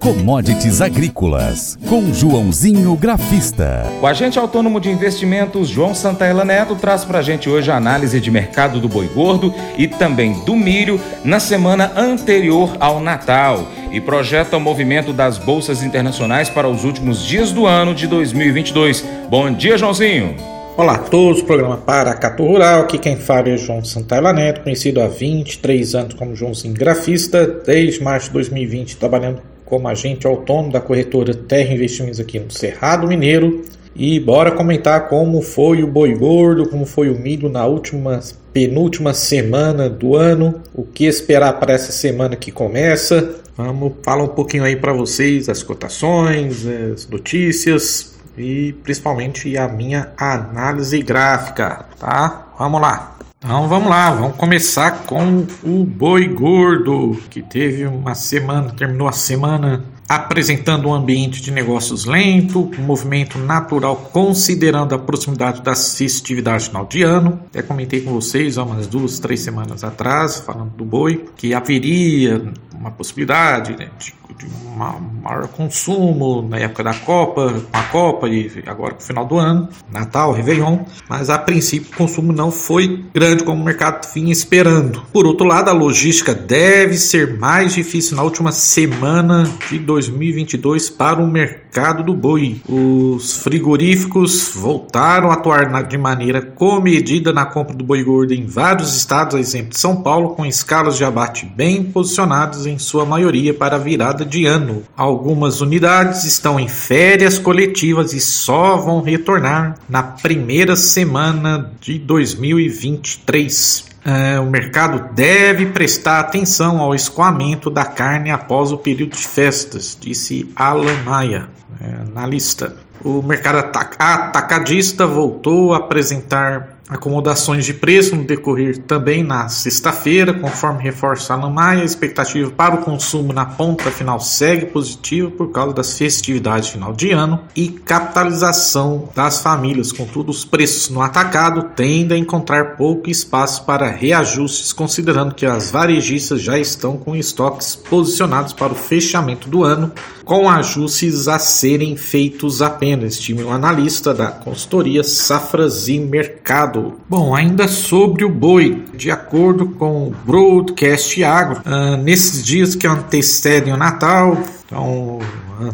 Commodities Agrícolas, com Joãozinho Grafista. O agente autônomo de investimentos João Santaella Neto traz para a gente hoje a análise de mercado do boi gordo e também do milho na semana anterior ao Natal e projeta o movimento das bolsas internacionais para os últimos dias do ano de 2022. Bom dia, Joãozinho. Olá a todos, programa Paracato Rural, aqui quem fala é João Santana Neto, conhecido há 23 anos como Joãozinho Grafista, desde março de 2020 trabalhando como agente autônomo da corretora Terra Investimentos aqui no Cerrado Mineiro. E bora comentar como foi o boi gordo, como foi o milho na última penúltima semana do ano, o que esperar para essa semana que começa. Vamos falar um pouquinho aí para vocês as cotações, as notícias e principalmente a minha análise gráfica, tá? Vamos lá. Então vamos lá, vamos começar com o boi gordo, que teve uma semana, terminou a semana apresentando um ambiente de negócios lento, um movimento natural considerando a proximidade das festividades final de ano. Até comentei com vocês há umas duas, três semanas atrás, falando do boi, que haveria uma possibilidade né, de de maior consumo na época da Copa, com a Copa e agora no final do ano, Natal, Réveillon, mas a princípio o consumo não foi grande como o mercado vinha esperando. Por outro lado, a logística deve ser mais difícil na última semana de 2022 para o mercado do boi. Os frigoríficos voltaram a atuar de maneira comedida na compra do boi gordo em vários estados, a exemplo de São Paulo, com escalas de abate bem posicionadas em sua maioria para a virada de ano. Algumas unidades estão em férias coletivas e só vão retornar na primeira semana de 2023. É, o mercado deve prestar atenção ao escoamento da carne após o período de festas, disse Alan Maia, é, analista. O mercado atacadista voltou a apresentar acomodações de preço no decorrer também na sexta-feira, conforme reforça a Maia, a expectativa para o consumo na ponta final segue positiva por causa das festividades final de ano e capitalização das famílias. Contudo, os preços no atacado tendem a encontrar pouco espaço para reajustes, considerando que as varejistas já estão com estoques posicionados para o fechamento do ano, com ajustes a serem feitos apenas, estima o analista da consultoria Safras e Mercado. Bom, ainda sobre o boi, de acordo com o Broadcast Agro, uh, nesses dias que antecedem o Natal, então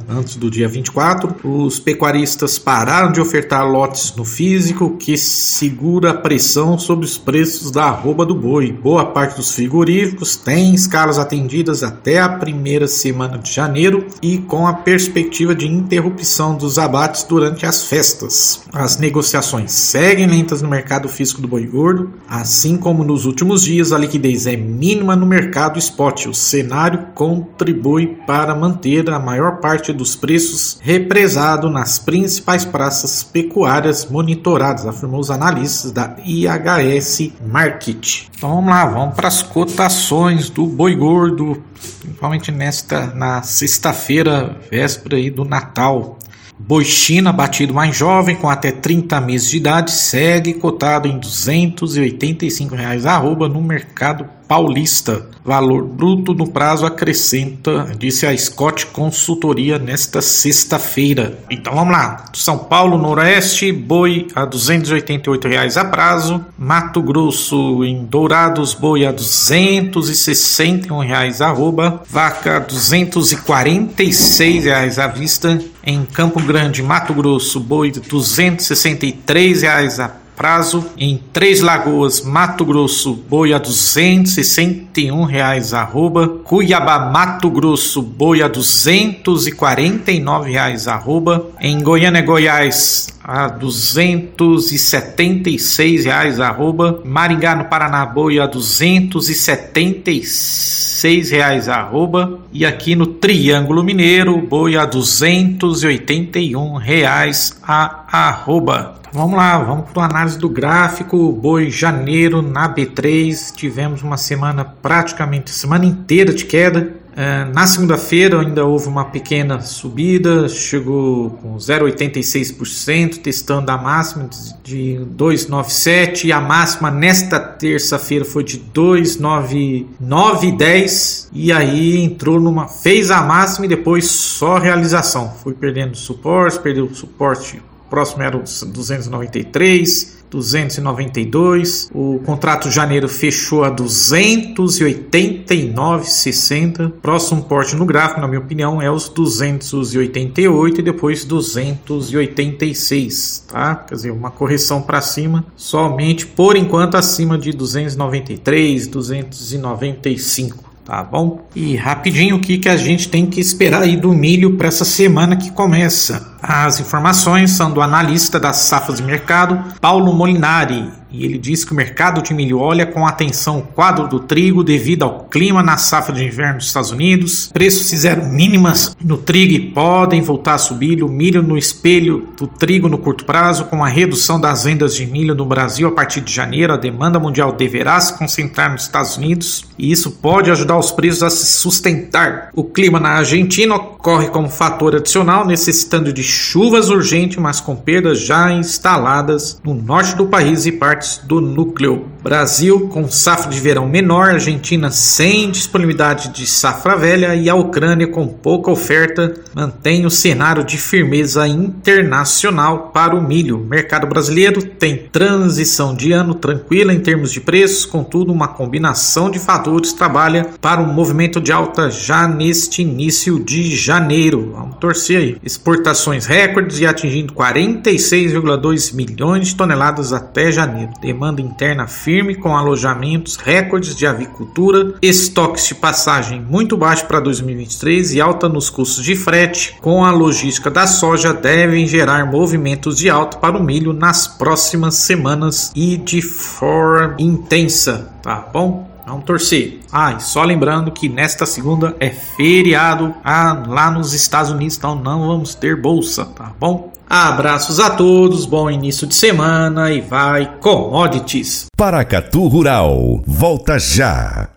antes do dia 24. Os pecuaristas pararam de ofertar lotes no físico, que segura a pressão sobre os preços da arroba do boi. Boa parte dos frigoríficos tem escalas atendidas até a primeira semana de janeiro e com a perspectiva de interrupção dos abates durante as festas. As negociações seguem lentas no mercado físico do boi gordo, assim como nos últimos dias a liquidez é mínima no mercado spot. O cenário contribui para manter a maior parte parte dos preços represado nas principais praças pecuárias monitoradas, afirmou os analistas da IHS Market. Então vamos lá, vamos para as cotações do boi gordo, principalmente nesta na sexta-feira, véspera aí do Natal. Boi China batido mais jovem com até 30 meses de idade segue cotado em 285 reais arroba no mercado paulista. Valor bruto no prazo acrescenta, disse a Scott Consultoria nesta sexta-feira. Então vamos lá. São Paulo Noroeste, boi a 288 reais a prazo. Mato Grosso em Dourados, boi a 261 reais arroba. Vaca 246 reais à vista. Em Campo Grande, Mato Grosso, boi 263 reais a prazo. Em Três Lagoas, Mato Grosso, boi a 261 reais arroba. Cuiabá, Mato Grosso, boi a 249 reais arroba. Em Goiânia, Goiás, a 276 reais arroba. Maringá, no Paraná, boi a 276 reais arroba. E aqui no Triângulo Mineiro, boi a 281 reais a arroba. Vamos lá, vamos para a análise do gráfico. Boi janeiro na B3, tivemos uma semana praticamente semana inteira de queda. É, na segunda-feira ainda houve uma pequena subida, chegou com 0,86%, testando a máxima de 2,97 e a máxima nesta terça-feira foi de 2,910 e aí entrou numa fez a máxima e depois só realização, foi perdendo suporte, perdeu o suporte próximo era o 293 292. O contrato janeiro fechou a 289,60. Próximo porte no gráfico, na minha opinião, é os 288 e depois 286, tá? Quer dizer, uma correção para cima, somente por enquanto acima de 293, 295 tá bom? E rapidinho o que, que a gente tem que esperar aí do milho para essa semana que começa. As informações são do analista das safras de mercado, Paulo Molinari, e ele diz que o mercado de milho olha com atenção o quadro do trigo devido ao clima na safra de inverno dos Estados Unidos. Preços fizeram mínimas no trigo e podem voltar a subir. O milho no espelho do trigo no curto prazo, com a redução das vendas de milho no Brasil a partir de janeiro, a demanda mundial deverá se concentrar nos Estados Unidos e isso pode ajudar os preços a se sustentar. O clima na Argentina ocorre como fator adicional, necessitando de chuvas urgentes, mas com perdas já instaladas no norte do país e partes do núcleo. Brasil com safra de verão menor, Argentina sem disponibilidade de safra velha e a Ucrânia com pouca oferta mantém o cenário de firmeza internacional para o milho. Mercado brasileiro tem transição de ano tranquila em termos de preços, contudo, uma combinação de fatores trabalha para um movimento de alta já neste início de janeiro. Vamos torcer aí. Exportações recordes e atingindo 46,2 milhões de toneladas até janeiro. Demanda interna firme com alojamentos recordes de avicultura, estoques de passagem muito baixo para 2023 e alta nos custos de frete, com a logística da soja devem gerar movimentos de alta para o milho nas próximas semanas e de forma intensa, tá bom? Vamos torcer. Ah, e só lembrando que nesta segunda é feriado ah, lá nos Estados Unidos, então não vamos ter bolsa, tá bom? Abraços a todos, bom início de semana e vai commodities. Paracatu Rural, volta já.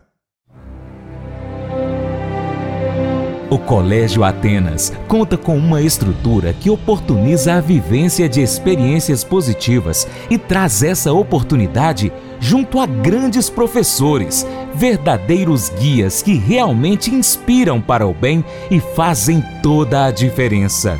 O Colégio Atenas conta com uma estrutura que oportuniza a vivência de experiências positivas e traz essa oportunidade junto a grandes professores, verdadeiros guias que realmente inspiram para o bem e fazem toda a diferença.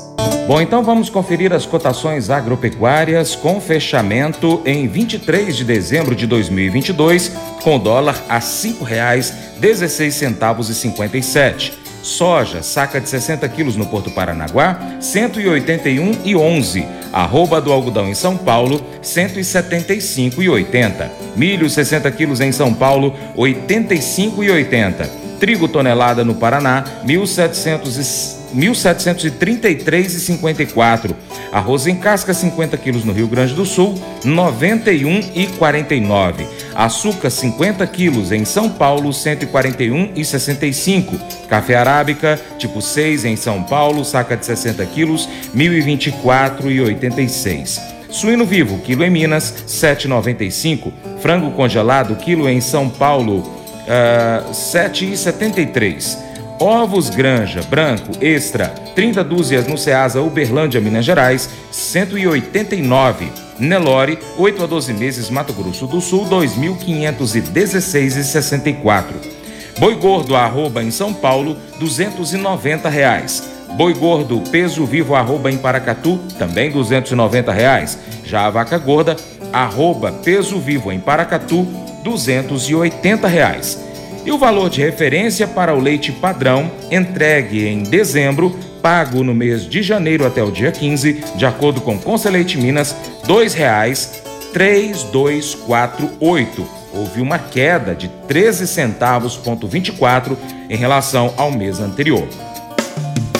Bom, então vamos conferir as cotações agropecuárias com fechamento em 23 de dezembro de 2022, com dólar a R$ 5,16,57. Soja, saca de 60 quilos no Porto Paranaguá, 181,11. Arroba do algodão em São Paulo, 175,80. Milho, 60 quilos em São Paulo, 85,80. Trigo tonelada no Paraná, 1.700 1733,54. Arroz em casca 50 quilos no Rio Grande do Sul, 91,49. Açúcar 50 quilos em São Paulo, 141,65. Café arábica tipo 6 em São Paulo, saca de 60 quilos, 1.024,86. Suíno vivo, quilo em Minas, 7,95. Frango congelado, quilo em São Paulo, uh, 7,73. Ovos Granja, branco, extra, 30 dúzias no Ceasa Uberlândia, Minas Gerais, 189. Nelore, 8 a 12 meses, Mato Grosso do Sul, 2.516,64. Boi gordo, arroba em São Paulo, 290 reais. Boi gordo, peso vivo, arroba em Paracatu, também 290 reais. Já a vaca gorda, arroba peso vivo em Paracatu, 280 reais. E o valor de referência para o leite padrão, entregue em dezembro, pago no mês de janeiro até o dia 15, de acordo com Conselheite Minas, R$ 2,3248. houve uma queda de 13 centavos ponto 24 em relação ao mês anterior.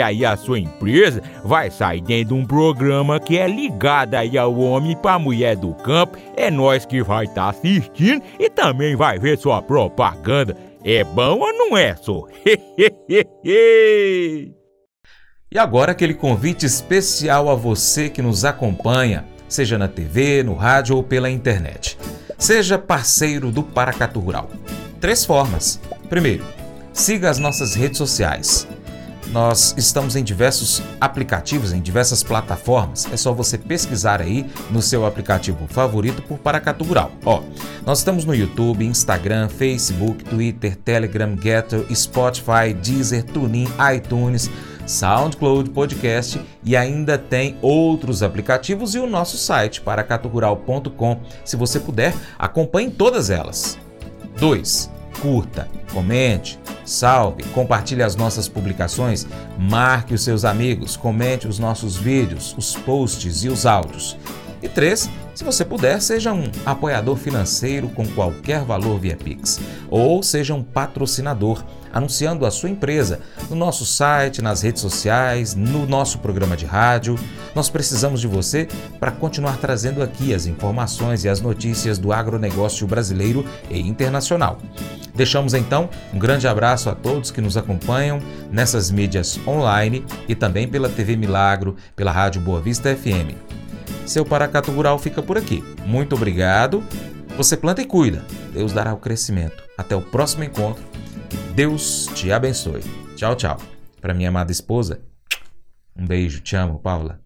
aí a sua empresa vai sair dentro de um programa que é ligado aí ao homem para mulher do campo. É nós que vai estar tá assistindo e também vai ver sua propaganda. É bom ou não é, só? e agora aquele convite especial a você que nos acompanha, seja na TV, no rádio ou pela internet. Seja parceiro do Paracatu Rural. Três formas. Primeiro, siga as nossas redes sociais. Nós estamos em diversos aplicativos, em diversas plataformas. É só você pesquisar aí no seu aplicativo favorito por Paracatu Rural. Ó, nós estamos no YouTube, Instagram, Facebook, Twitter, Telegram, Getter, Spotify, Deezer, TuneIn, iTunes, SoundCloud Podcast e ainda tem outros aplicativos e o nosso site paracaturural.com. Se você puder, acompanhe todas elas. 2. Curta, comente, salve, compartilhe as nossas publicações, marque os seus amigos, comente os nossos vídeos, os posts e os áudios. E 3. Se você puder, seja um apoiador financeiro com qualquer valor via Pix, ou seja um patrocinador, anunciando a sua empresa no nosso site, nas redes sociais, no nosso programa de rádio. Nós precisamos de você para continuar trazendo aqui as informações e as notícias do agronegócio brasileiro e internacional. Deixamos então um grande abraço a todos que nos acompanham nessas mídias online e também pela TV Milagro, pela Rádio Boa Vista FM. Seu Paracato Rural fica por aqui. Muito obrigado. Você planta e cuida. Deus dará o crescimento. Até o próximo encontro. Deus te abençoe. Tchau, tchau. Para minha amada esposa, um beijo. Te amo, Paula.